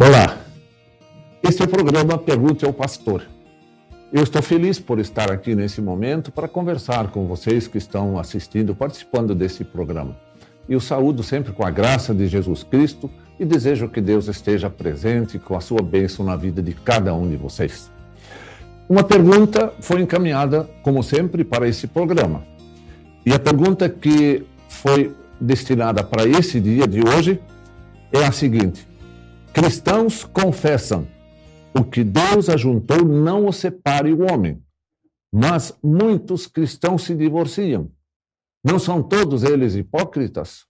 Olá, este é o programa Pergunte ao Pastor. Eu estou feliz por estar aqui nesse momento para conversar com vocês que estão assistindo, participando desse programa. E o saúdo sempre com a graça de Jesus Cristo e desejo que Deus esteja presente com a sua bênção na vida de cada um de vocês. Uma pergunta foi encaminhada, como sempre, para esse programa. E a pergunta que foi destinada para esse dia de hoje é a seguinte: Cristãos confessam o que Deus ajuntou não o separe o homem, mas muitos cristãos se divorciam. Não são todos eles hipócritas?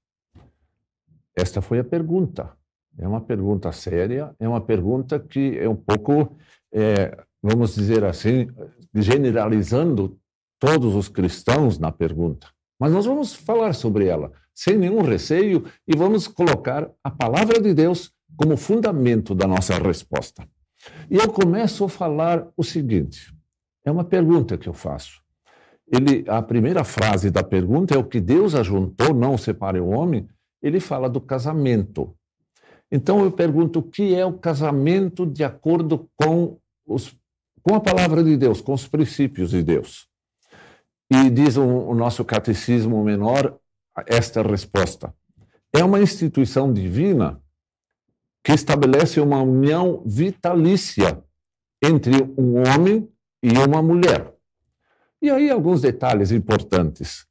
Esta foi a pergunta. É uma pergunta séria, é uma pergunta que é um pouco, é, vamos dizer assim, generalizando todos os cristãos na pergunta. Mas nós vamos falar sobre ela sem nenhum receio e vamos colocar a palavra de Deus como fundamento da nossa resposta. E eu começo a falar o seguinte: é uma pergunta que eu faço. Ele, a primeira frase da pergunta é o que Deus ajuntou, não separe o homem. Ele fala do casamento. Então eu pergunto o que é o casamento de acordo com, os, com a palavra de Deus, com os princípios de Deus. E diz o, o nosso catecismo menor esta resposta. É uma instituição divina que estabelece uma união vitalícia entre um homem e uma mulher. E aí alguns detalhes importantes.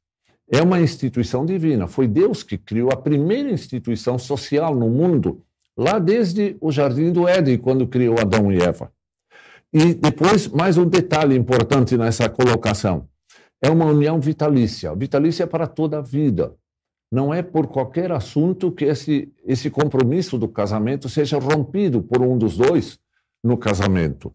É uma instituição divina. Foi Deus que criou a primeira instituição social no mundo, lá desde o Jardim do Éden, quando criou Adão e Eva. E depois, mais um detalhe importante nessa colocação. É uma união vitalícia. Vitalícia é para toda a vida. Não é por qualquer assunto que esse, esse compromisso do casamento seja rompido por um dos dois no casamento.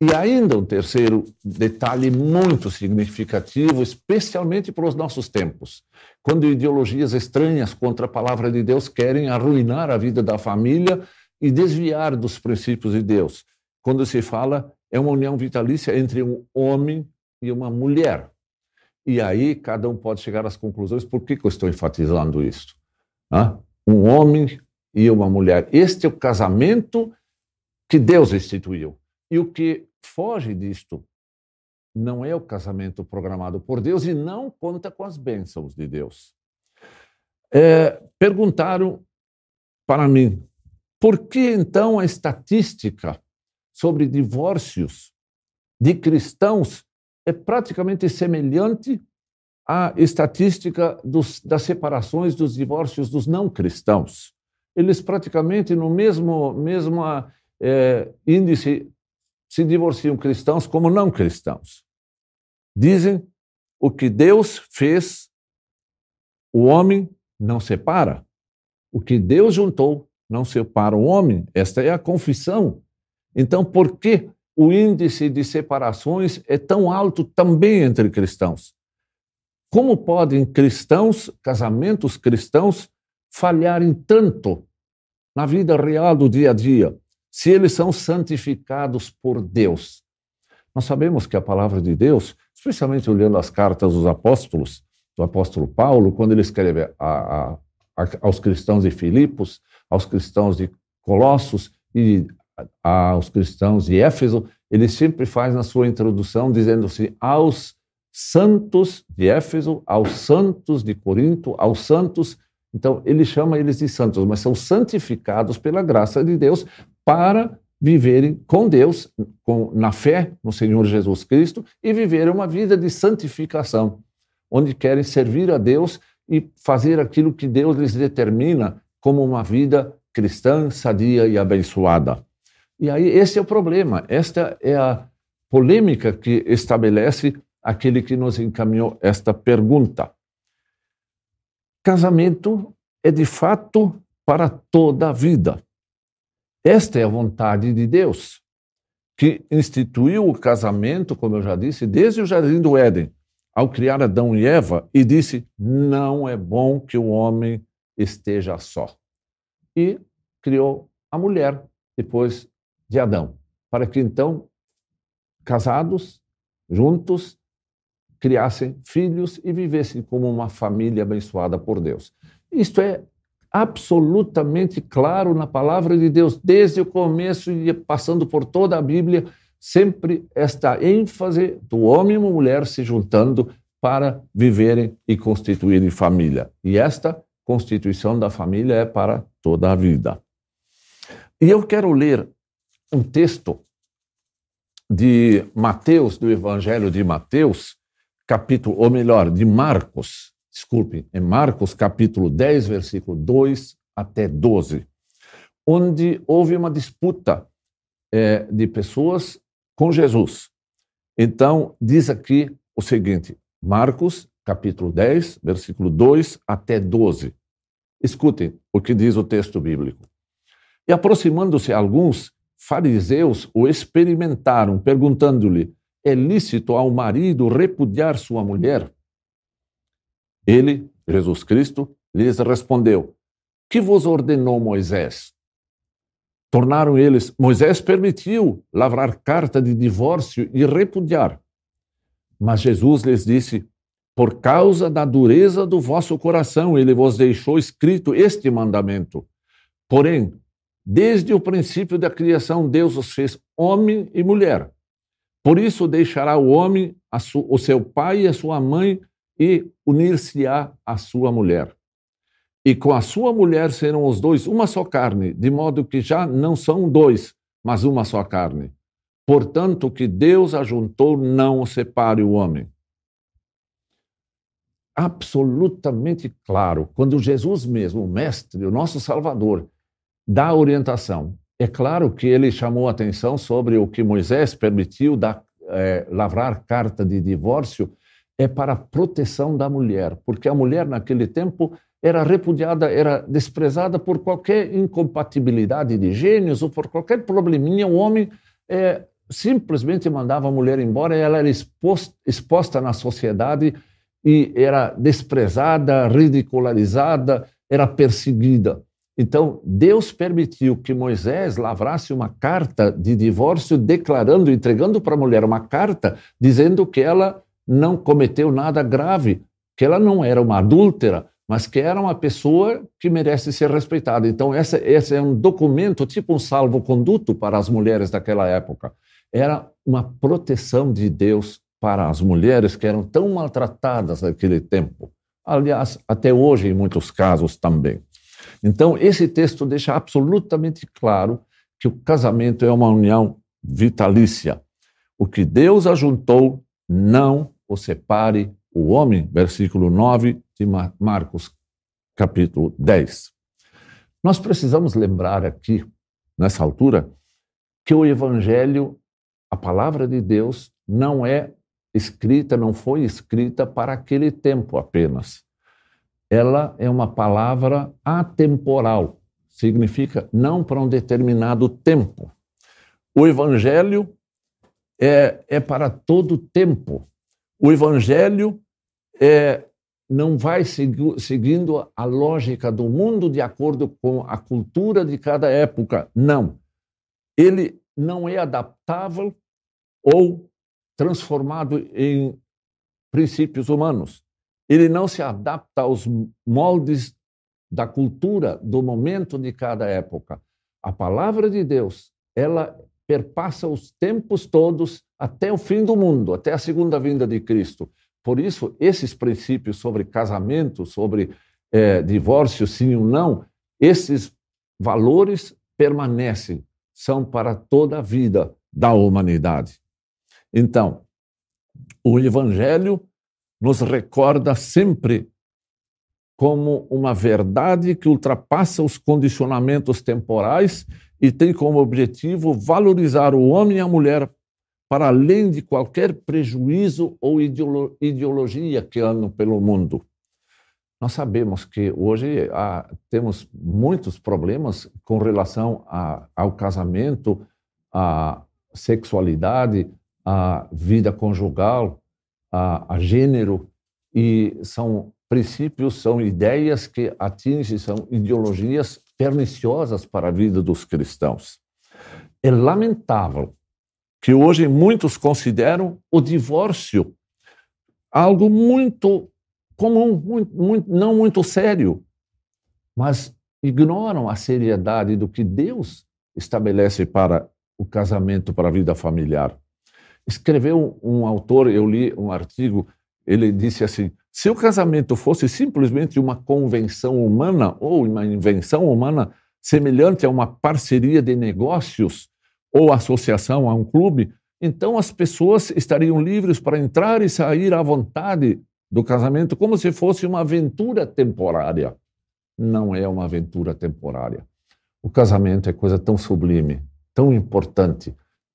E ainda um terceiro detalhe muito significativo, especialmente para os nossos tempos, quando ideologias estranhas contra a palavra de Deus querem arruinar a vida da família e desviar dos princípios de Deus. Quando se fala é uma união vitalícia entre um homem e uma mulher. E aí cada um pode chegar às conclusões. Por que, que eu estou enfatizando isso? Um homem e uma mulher. Este é o casamento que Deus instituiu. E o que foge disto não é o casamento programado por Deus e não conta com as bênçãos de Deus. É, perguntaram para mim, por que então a estatística sobre divórcios de cristãos é praticamente semelhante à estatística dos, das separações, dos divórcios dos não cristãos. Eles praticamente no mesmo, mesmo é, índice se divorciam cristãos como não cristãos. Dizem o que Deus fez, o homem não separa. O que Deus juntou não separa o homem. Esta é a confissão. Então, por que o índice de separações é tão alto também entre cristãos. Como podem cristãos, casamentos cristãos, falharem tanto na vida real do dia a dia, se eles são santificados por Deus? Nós sabemos que a palavra de Deus, especialmente olhando as cartas dos apóstolos, do apóstolo Paulo, quando ele escreve a, a, a, aos cristãos de Filipos, aos cristãos de Colossos e aos cristãos de Éfeso, ele sempre faz na sua introdução dizendo assim: aos santos de Éfeso, aos santos de Corinto, aos santos. Então, ele chama eles de santos, mas são santificados pela graça de Deus para viverem com Deus, com, na fé no Senhor Jesus Cristo e viverem uma vida de santificação, onde querem servir a Deus e fazer aquilo que Deus lhes determina como uma vida cristã, sadia e abençoada. E aí esse é o problema, esta é a polêmica que estabelece aquele que nos encaminhou esta pergunta. Casamento é de fato para toda a vida. Esta é a vontade de Deus, que instituiu o casamento, como eu já disse, desde o jardim do Éden, ao criar Adão e Eva, e disse: não é bom que o homem esteja só. E criou a mulher, depois de Adão, para que então, casados, juntos, criassem filhos e vivessem como uma família abençoada por Deus. Isto é absolutamente claro na palavra de Deus, desde o começo e passando por toda a Bíblia, sempre esta ênfase do homem e mulher se juntando para viverem e constituírem família. E esta constituição da família é para toda a vida. E eu quero ler um texto de Mateus, do Evangelho de Mateus, capítulo, ou melhor, de Marcos, desculpe, é Marcos capítulo 10, versículo 2 até 12, onde houve uma disputa é, de pessoas com Jesus. Então, diz aqui o seguinte, Marcos capítulo 10, versículo 2 até 12. Escutem o que diz o texto bíblico. E aproximando-se alguns fariseus o experimentaram, perguntando-lhe: É lícito ao marido repudiar sua mulher? Ele, Jesus Cristo, lhes respondeu: Que vos ordenou Moisés? Tornaram eles: Moisés permitiu lavrar carta de divórcio e repudiar. Mas Jesus lhes disse: Por causa da dureza do vosso coração, ele vos deixou escrito este mandamento. Porém, desde o princípio da criação, Deus os fez homem e mulher. Por isso deixará o homem o seu pai e a sua mãe e unir-se-á à sua mulher. E com a sua mulher serão os dois uma só carne, de modo que já não são dois, mas uma só carne. Portanto, que Deus ajuntou, não o separe o homem. Absolutamente claro, quando Jesus mesmo, o Mestre, o nosso Salvador, dá orientação. É claro que ele chamou atenção sobre o que Moisés permitiu da, é, lavrar carta de divórcio é para a proteção da mulher, porque a mulher naquele tempo era repudiada, era desprezada por qualquer incompatibilidade de gênios ou por qualquer probleminha. O homem é, simplesmente mandava a mulher embora e ela era exposta, exposta na sociedade e era desprezada, ridicularizada, era perseguida. Então, Deus permitiu que Moisés lavrasse uma carta de divórcio, declarando, entregando para a mulher uma carta, dizendo que ela não cometeu nada grave, que ela não era uma adúltera, mas que era uma pessoa que merece ser respeitada. Então, essa, esse é um documento, tipo um salvo-conduto para as mulheres daquela época. Era uma proteção de Deus para as mulheres que eram tão maltratadas naquele tempo. Aliás, até hoje, em muitos casos também. Então, esse texto deixa absolutamente claro que o casamento é uma união vitalícia. O que Deus ajuntou, não o separe o homem, versículo 9 de Marcos, capítulo 10. Nós precisamos lembrar aqui, nessa altura, que o Evangelho, a palavra de Deus, não é escrita, não foi escrita para aquele tempo apenas. Ela é uma palavra atemporal, significa não para um determinado tempo. O Evangelho é, é para todo tempo. O evangelho é, não vai seguindo a lógica do mundo de acordo com a cultura de cada época. Não. Ele não é adaptável ou transformado em princípios humanos. Ele não se adapta aos moldes da cultura do momento de cada época. A palavra de Deus, ela perpassa os tempos todos até o fim do mundo, até a segunda vinda de Cristo. Por isso, esses princípios sobre casamento, sobre é, divórcio, sim ou não, esses valores permanecem, são para toda a vida da humanidade. Então, o Evangelho nos recorda sempre como uma verdade que ultrapassa os condicionamentos temporais e tem como objetivo valorizar o homem e a mulher para além de qualquer prejuízo ou ideologia que andam pelo mundo. Nós sabemos que hoje há, temos muitos problemas com relação a, ao casamento, à sexualidade, à vida conjugal, a, a gênero, e são princípios, são ideias que atingem, são ideologias perniciosas para a vida dos cristãos. É lamentável que hoje muitos consideram o divórcio algo muito comum, muito, muito, não muito sério. Mas ignoram a seriedade do que Deus estabelece para o casamento, para a vida familiar. Escreveu um autor, eu li um artigo, ele disse assim: se o casamento fosse simplesmente uma convenção humana ou uma invenção humana semelhante a uma parceria de negócios ou associação a um clube, então as pessoas estariam livres para entrar e sair à vontade do casamento como se fosse uma aventura temporária. Não é uma aventura temporária. O casamento é coisa tão sublime, tão importante,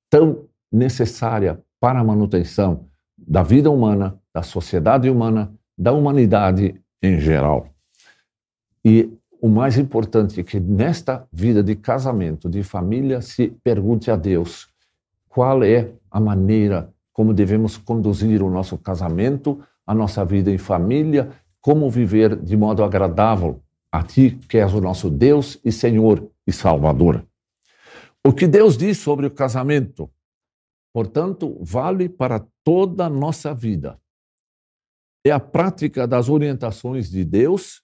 tão necessária para a manutenção da vida humana, da sociedade humana da humanidade em geral. E o mais importante é que nesta vida de casamento, de família, se pergunte a Deus qual é a maneira como devemos conduzir o nosso casamento, a nossa vida em família, como viver de modo agradável a Ti, que és o nosso Deus e Senhor e Salvador. O que Deus diz sobre o casamento, portanto, vale para toda a nossa vida é a prática das orientações de Deus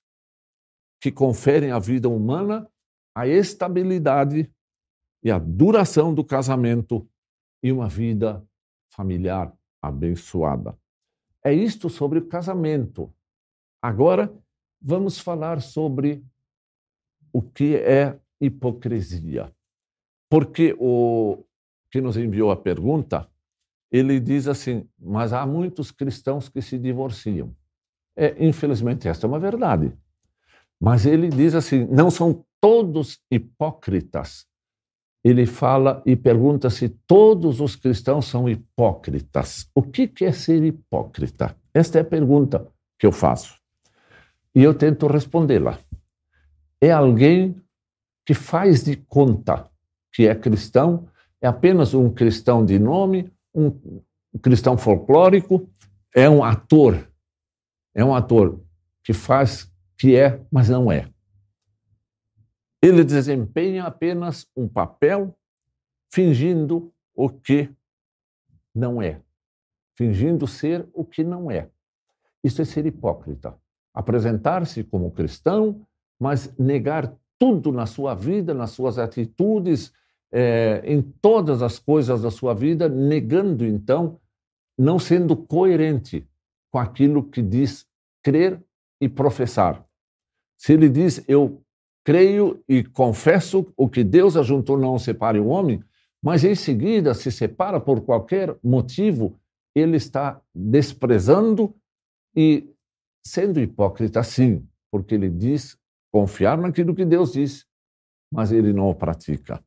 que conferem à vida humana a estabilidade e a duração do casamento e uma vida familiar abençoada. É isto sobre o casamento. Agora vamos falar sobre o que é hipocrisia. Porque o que nos enviou a pergunta ele diz assim: mas há muitos cristãos que se divorciam. É, infelizmente, esta é uma verdade. Mas ele diz assim: não são todos hipócritas. Ele fala e pergunta se todos os cristãos são hipócritas. O que é ser hipócrita? Esta é a pergunta que eu faço. E eu tento respondê-la. É alguém que faz de conta que é cristão, é apenas um cristão de nome um cristão folclórico, é um ator, é um ator que faz que é, mas não é. Ele desempenha apenas um papel fingindo o que não é, fingindo ser o que não é. Isso é ser hipócrita. Apresentar-se como cristão, mas negar tudo na sua vida, nas suas atitudes, é, em todas as coisas da sua vida, negando então, não sendo coerente com aquilo que diz crer e professar. Se ele diz, eu creio e confesso o que Deus ajuntou, não separe o homem, mas em seguida se separa por qualquer motivo, ele está desprezando e sendo hipócrita, sim, porque ele diz confiar naquilo que Deus diz, mas ele não o pratica.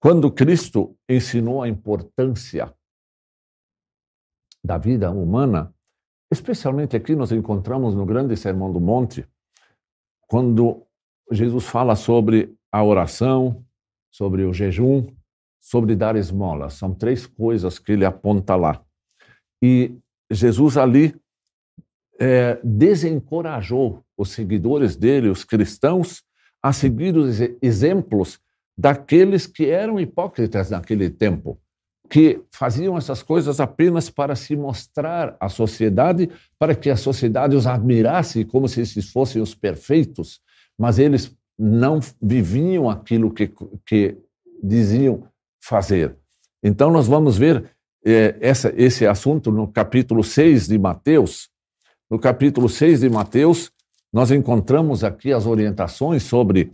Quando Cristo ensinou a importância da vida humana, especialmente aqui nós encontramos no grande Sermão do Monte, quando Jesus fala sobre a oração, sobre o jejum, sobre dar esmolas. São três coisas que ele aponta lá. E Jesus ali é, desencorajou os seguidores dele, os cristãos, a seguir os exemplos daqueles que eram hipócritas naquele tempo, que faziam essas coisas apenas para se mostrar à sociedade, para que a sociedade os admirasse como se esses fossem os perfeitos, mas eles não viviam aquilo que, que diziam fazer. Então, nós vamos ver é, essa, esse assunto no capítulo 6 de Mateus. No capítulo 6 de Mateus, nós encontramos aqui as orientações sobre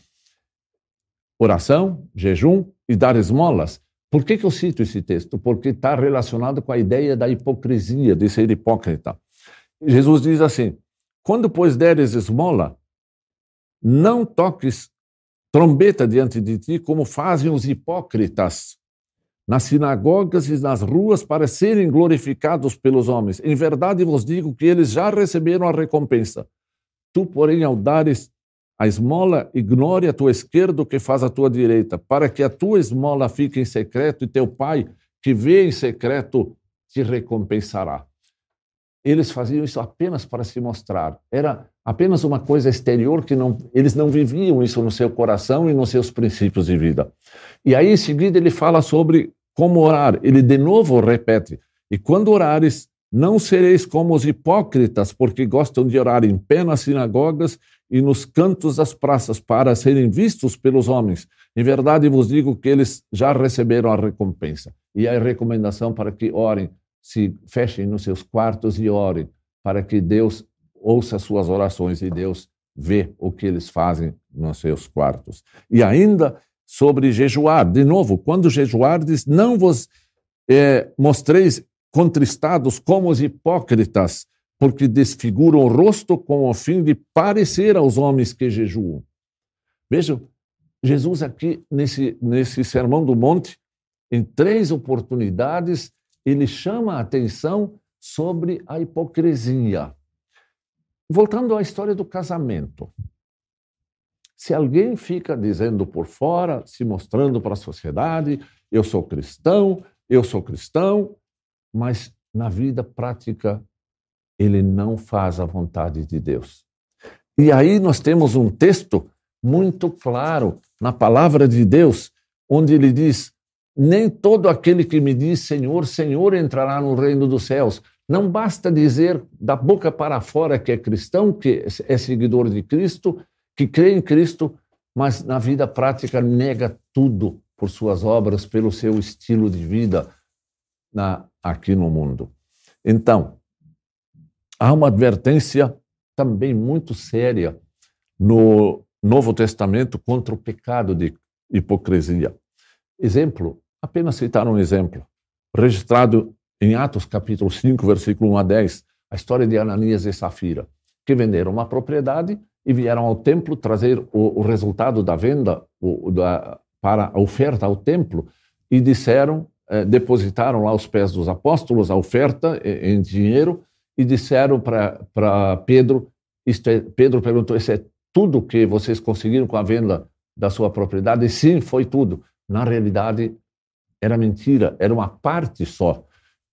oração, jejum e dar esmolas. Por que, que eu cito esse texto? Porque está relacionado com a ideia da hipocrisia, de ser hipócrita. Jesus diz assim: quando, pois, deres esmola, não toques trombeta diante de ti, como fazem os hipócritas nas sinagogas e nas ruas para serem glorificados pelos homens. Em verdade vos digo que eles já receberam a recompensa. Tu, porém, ao dares a esmola, ignore a tua esquerda o que faz a tua direita, para que a tua esmola fique em secreto e teu pai, que vê em secreto, te recompensará. Eles faziam isso apenas para se mostrar. Era apenas uma coisa exterior que não, eles não viviam isso no seu coração e nos seus princípios de vida. E aí, em seguida, ele fala sobre como orar. Ele de novo repete: E quando orares, não sereis como os hipócritas, porque gostam de orar em pé nas sinagogas e nos cantos das praças para serem vistos pelos homens. Em verdade vos digo que eles já receberam a recompensa. E a recomendação para que orem, se fechem nos seus quartos e orem, para que Deus ouça suas orações e Deus vê o que eles fazem nos seus quartos. E ainda sobre jejuar, de novo, quando jejuardes, não vos é, mostreis contristados como os hipócritas, porque desfiguram o rosto com o fim de parecer aos homens que jejuam. Vejam, Jesus aqui, nesse, nesse Sermão do Monte, em três oportunidades, ele chama a atenção sobre a hipocrisia. Voltando à história do casamento. Se alguém fica dizendo por fora, se mostrando para a sociedade, eu sou cristão, eu sou cristão, mas na vida prática ele não faz a vontade de Deus. E aí nós temos um texto muito claro na palavra de Deus, onde ele diz: Nem todo aquele que me diz Senhor, Senhor entrará no reino dos céus, não basta dizer da boca para fora que é cristão, que é seguidor de Cristo, que crê em Cristo, mas na vida prática nega tudo por suas obras, pelo seu estilo de vida na, aqui no mundo. Então, há uma advertência também muito séria no Novo Testamento contra o pecado de hipocrisia. Exemplo, apenas citar um exemplo, registrado em Atos capítulo 5, versículo 1 a 10, a história de Ananias e Safira, que venderam uma propriedade e vieram ao templo trazer o, o resultado da venda o, da, para a oferta ao templo e disseram, eh, depositaram lá aos pés dos apóstolos a oferta eh, em dinheiro e disseram para Pedro, é, Pedro perguntou, isso é tudo que vocês conseguiram com a venda da sua propriedade? E sim, foi tudo. Na realidade, era mentira, era uma parte só.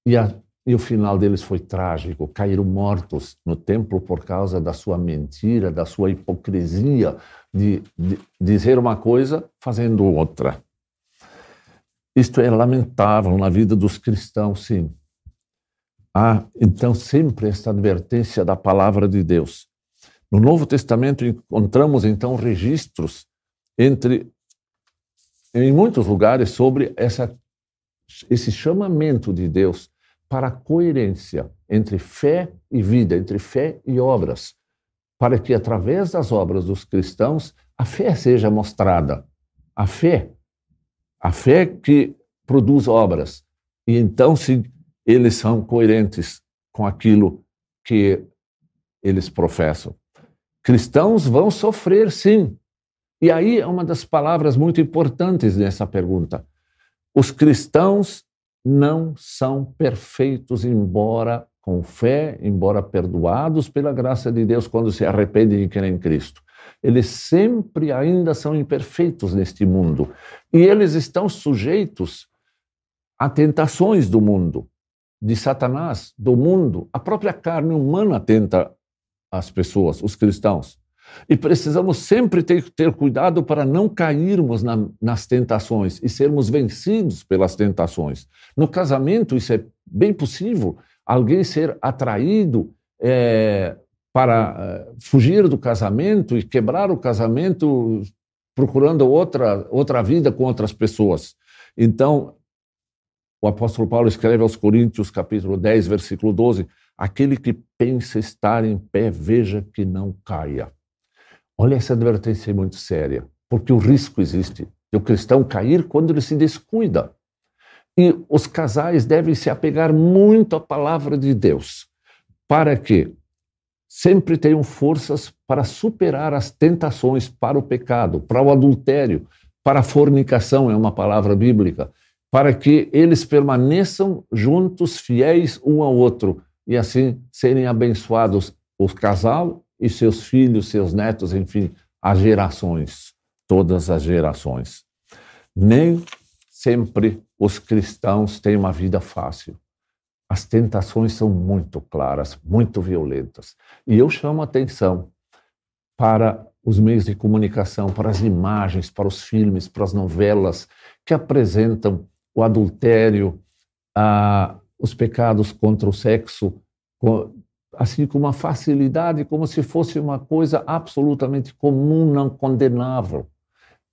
E, a, e o final deles foi trágico. Caíram mortos no templo por causa da sua mentira, da sua hipocrisia de, de dizer uma coisa fazendo outra. Isto é lamentável na vida dos cristãos, sim. Há, então, sempre esta advertência da palavra de Deus. No Novo Testamento encontramos, então, registros entre, em muitos lugares sobre essa esse chamamento de Deus para a coerência entre fé e vida, entre fé e obras, para que através das obras dos cristãos a fé seja mostrada. A fé, a fé que produz obras. E então, se eles são coerentes com aquilo que eles professam. Cristãos vão sofrer, sim. E aí é uma das palavras muito importantes nessa pergunta. Os cristãos não são perfeitos, embora com fé, embora perdoados pela graça de Deus quando se arrependem e creem em Cristo. Eles sempre ainda são imperfeitos neste mundo e eles estão sujeitos a tentações do mundo, de Satanás, do mundo. A própria carne humana tenta as pessoas, os cristãos. E precisamos sempre ter, ter cuidado para não cairmos na, nas tentações e sermos vencidos pelas tentações. No casamento, isso é bem possível, alguém ser atraído é, para é, fugir do casamento e quebrar o casamento procurando outra, outra vida com outras pessoas. Então, o apóstolo Paulo escreve aos Coríntios, capítulo 10, versículo 12: Aquele que pensa estar em pé, veja que não caia. Olha, essa advertência muito séria, porque o risco existe de o cristão cair quando ele se descuida. E os casais devem se apegar muito à palavra de Deus, para que sempre tenham forças para superar as tentações para o pecado, para o adultério, para a fornicação, é uma palavra bíblica, para que eles permaneçam juntos, fiéis um ao outro, e assim serem abençoados o casal e seus filhos, seus netos, enfim, as gerações, todas as gerações. Nem sempre os cristãos têm uma vida fácil. As tentações são muito claras, muito violentas. E eu chamo a atenção para os meios de comunicação, para as imagens, para os filmes, para as novelas que apresentam o adultério, ah, os pecados contra o sexo, assim com uma facilidade, como se fosse uma coisa absolutamente comum, não condenável.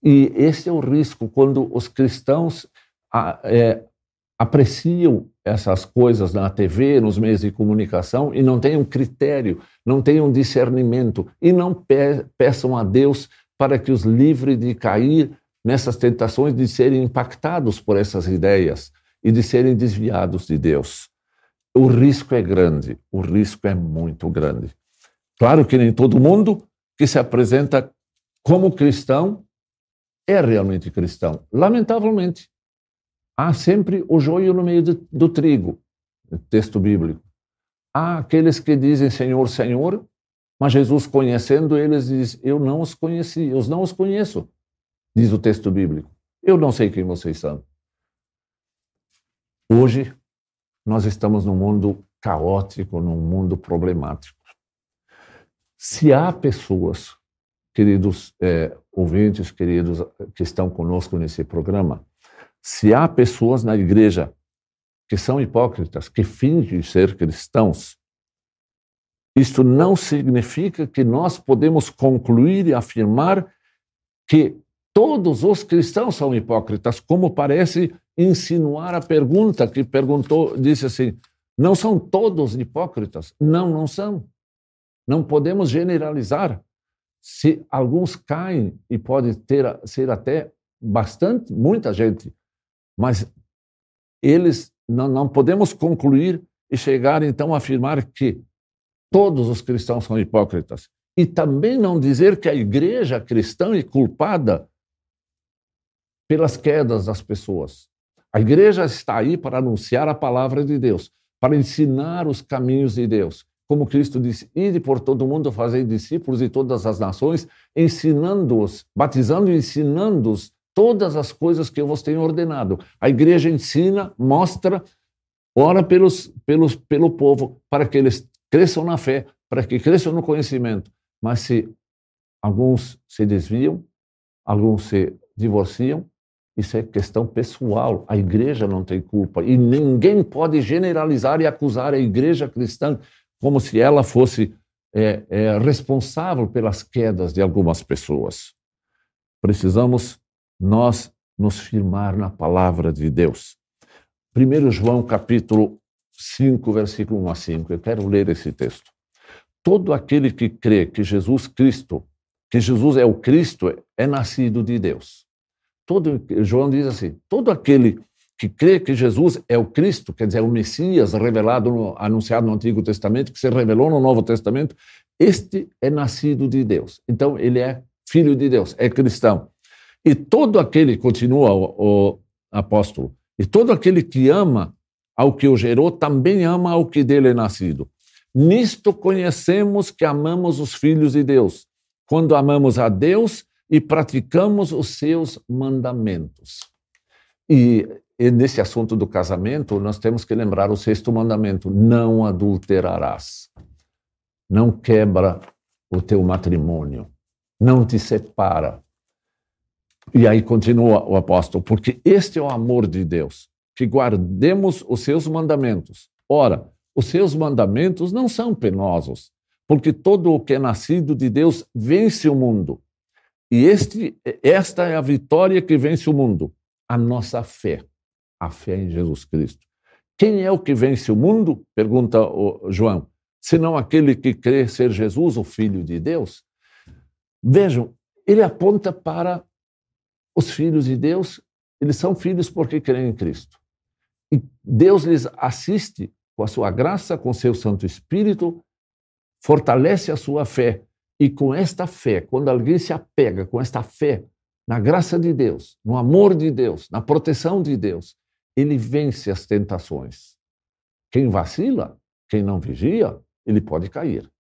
E esse é o risco quando os cristãos é, apreciam essas coisas na TV, nos meios de comunicação e não têm um critério, não têm um discernimento e não pe peçam a Deus para que os livre de cair nessas tentações de serem impactados por essas ideias e de serem desviados de Deus. O risco é grande, o risco é muito grande. Claro que nem todo mundo que se apresenta como cristão é realmente cristão. Lamentavelmente, há sempre o joio no meio do, do trigo, texto bíblico. Há aqueles que dizem Senhor, Senhor, mas Jesus, conhecendo eles, diz: Eu não os conheci, eu não os conheço, diz o texto bíblico. Eu não sei quem vocês são. Hoje, nós estamos num mundo caótico, num mundo problemático. Se há pessoas, queridos é, ouvintes, queridos que estão conosco nesse programa, se há pessoas na igreja que são hipócritas, que fingem ser cristãos, isto não significa que nós podemos concluir e afirmar que todos os cristãos são hipócritas, como parece insinuar a pergunta que perguntou, disse assim: não são todos hipócritas? Não, não são. Não podemos generalizar. Se alguns caem, e pode ter, ser até bastante, muita gente, mas eles não, não podemos concluir e chegar então a afirmar que todos os cristãos são hipócritas. E também não dizer que a igreja cristã é culpada pelas quedas das pessoas. A igreja está aí para anunciar a palavra de Deus, para ensinar os caminhos de Deus. Como Cristo disse, ide por todo o mundo, fazer discípulos de todas as nações, ensinando-os, batizando e ensinando-os todas as coisas que eu vos tenho ordenado. A igreja ensina, mostra, ora pelos, pelos, pelo povo, para que eles cresçam na fé, para que cresçam no conhecimento. Mas se alguns se desviam, alguns se divorciam, isso é questão pessoal. A igreja não tem culpa. E ninguém pode generalizar e acusar a igreja cristã como se ela fosse é, é, responsável pelas quedas de algumas pessoas. Precisamos nós nos firmar na palavra de Deus. 1 João capítulo 5, versículo 1 a 5. Eu quero ler esse texto. Todo aquele que crê que Jesus Cristo, que Jesus é o Cristo, é nascido de Deus. Todo, João diz assim: todo aquele que crê que Jesus é o Cristo, quer dizer, o Messias revelado, no, anunciado no Antigo Testamento, que se revelou no Novo Testamento, este é nascido de Deus. Então, ele é filho de Deus, é cristão. E todo aquele, continua o, o apóstolo, e todo aquele que ama ao que o gerou, também ama ao que dele é nascido. Nisto conhecemos que amamos os filhos de Deus, quando amamos a Deus e praticamos os seus mandamentos. E, e nesse assunto do casamento, nós temos que lembrar o sexto mandamento: não adulterarás. Não quebra o teu matrimônio. Não te separa. E aí continua o apóstolo, porque este é o amor de Deus, que guardemos os seus mandamentos. Ora, os seus mandamentos não são penosos, porque todo o que é nascido de Deus vence o mundo. E este, esta é a vitória que vence o mundo, a nossa fé, a fé em Jesus Cristo. Quem é o que vence o mundo? Pergunta o João. Senão aquele que crê ser Jesus, o Filho de Deus? Vejam, ele aponta para os filhos de Deus, eles são filhos porque creem em Cristo. E Deus lhes assiste com a sua graça, com seu Santo Espírito, fortalece a sua fé. E com esta fé, quando alguém se apega com esta fé na graça de Deus, no amor de Deus, na proteção de Deus, ele vence as tentações. Quem vacila, quem não vigia, ele pode cair.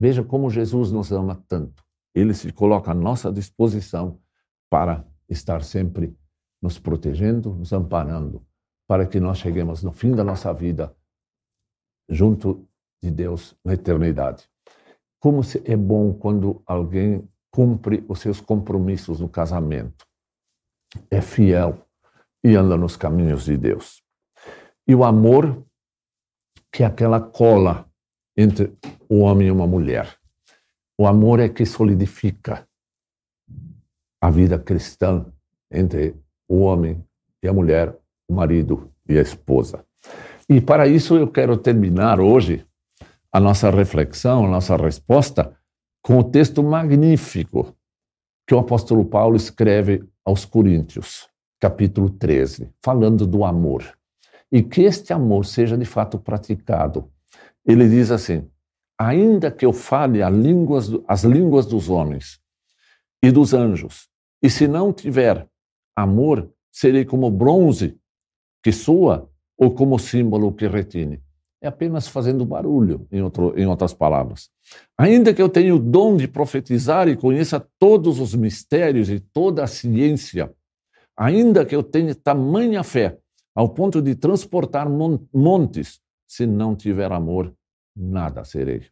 Veja como Jesus nos ama tanto. Ele se coloca à nossa disposição para estar sempre nos protegendo, nos amparando, para que nós cheguemos no fim da nossa vida junto de Deus na eternidade. Como é bom quando alguém cumpre os seus compromissos no casamento, é fiel e anda nos caminhos de Deus. E o amor, que é aquela cola entre o homem e uma mulher. O amor é que solidifica a vida cristã entre o homem e a mulher, o marido e a esposa. E para isso eu quero terminar hoje a nossa reflexão, a nossa resposta, com o texto magnífico que o apóstolo Paulo escreve aos Coríntios, capítulo 13, falando do amor. E que este amor seja de fato praticado. Ele diz assim: ainda que eu fale línguas, as línguas dos homens e dos anjos, e se não tiver amor, serei como bronze que soa ou como símbolo que retine. É apenas fazendo barulho, em, outro, em outras palavras. Ainda que eu tenha o dom de profetizar e conheça todos os mistérios e toda a ciência, ainda que eu tenha tamanha fé ao ponto de transportar montes, se não tiver amor, nada serei.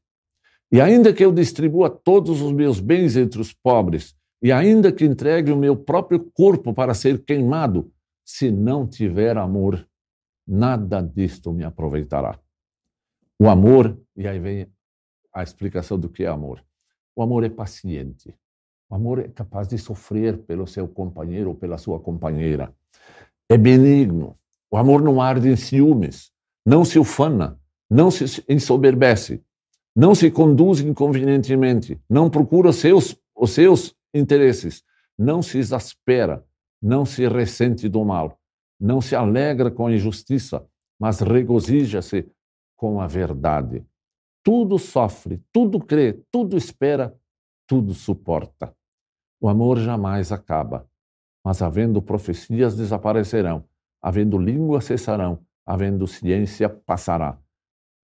E ainda que eu distribua todos os meus bens entre os pobres, e ainda que entregue o meu próprio corpo para ser queimado, se não tiver amor, nada disto me aproveitará. O amor, e aí vem a explicação do que é amor. O amor é paciente. O amor é capaz de sofrer pelo seu companheiro ou pela sua companheira. É benigno. O amor não arde em ciúmes, não se ufana, não se ensoberbece, não se conduz inconvenientemente, não procura os seus, os seus interesses, não se exaspera, não se ressente do mal, não se alegra com a injustiça, mas regozija-se com a verdade. Tudo sofre, tudo crê, tudo espera, tudo suporta. O amor jamais acaba, mas havendo profecias desaparecerão, havendo língua cessarão, havendo ciência passará.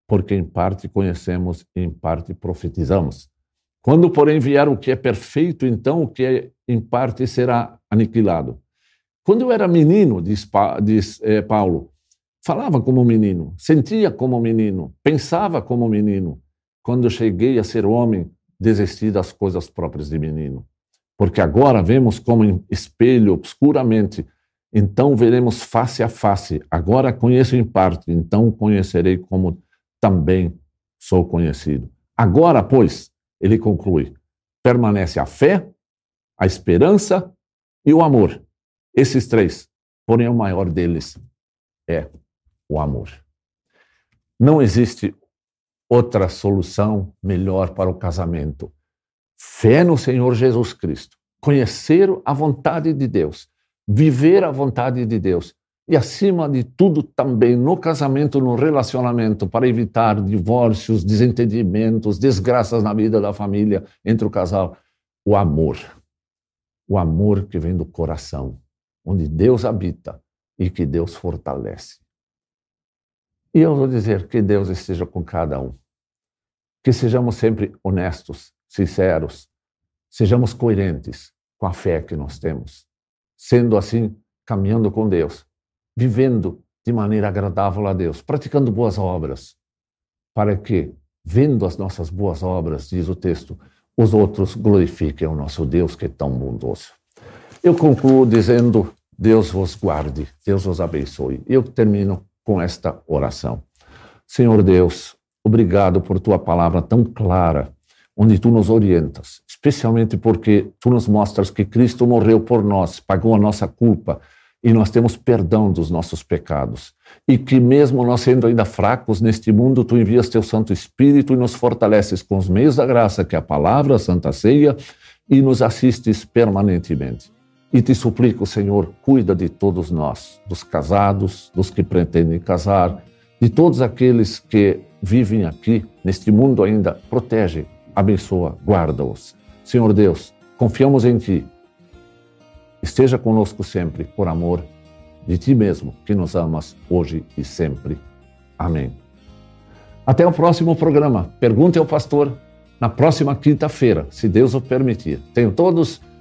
Porque em parte conhecemos e em parte profetizamos. Quando, porém, vier o que é perfeito, então o que é em parte será aniquilado. Quando eu era menino, diz, eh, Paulo, falava como menino, sentia como menino, pensava como menino. Quando cheguei a ser homem, desisti das coisas próprias de menino. Porque agora vemos como espelho, obscuramente, então veremos face a face. Agora conheço em parte, então conhecerei como também sou conhecido. Agora, pois, ele conclui: permanece a fé, a esperança e o amor. Esses três, porém o maior deles é o amor. Não existe outra solução melhor para o casamento. Fé no Senhor Jesus Cristo, conhecer a vontade de Deus, viver a vontade de Deus e, acima de tudo, também no casamento, no relacionamento, para evitar divórcios, desentendimentos, desgraças na vida da família entre o casal, o amor. O amor que vem do coração, onde Deus habita e que Deus fortalece. E eu vou dizer que Deus esteja com cada um. Que sejamos sempre honestos, sinceros, sejamos coerentes com a fé que nós temos. Sendo assim, caminhando com Deus, vivendo de maneira agradável a Deus, praticando boas obras, para que, vendo as nossas boas obras, diz o texto, os outros glorifiquem o nosso Deus que é tão bondoso. Eu concluo dizendo: Deus vos guarde, Deus vos abençoe. Eu termino com esta oração. Senhor Deus, obrigado por tua palavra tão clara, onde tu nos orientas, especialmente porque tu nos mostras que Cristo morreu por nós, pagou a nossa culpa e nós temos perdão dos nossos pecados. E que mesmo nós sendo ainda fracos neste mundo, tu envias teu Santo Espírito e nos fortaleces com os meios da graça, que é a palavra, a Santa Ceia, e nos assistes permanentemente. E te suplico, Senhor, cuida de todos nós, dos casados, dos que pretendem casar, de todos aqueles que vivem aqui, neste mundo ainda. Protege, abençoa, guarda-os. Senhor Deus, confiamos em Ti. Esteja conosco sempre, por amor de Ti mesmo, que nos amas hoje e sempre. Amém. Até o próximo programa. Pergunte ao pastor na próxima quinta-feira, se Deus o permitir. Tenham todos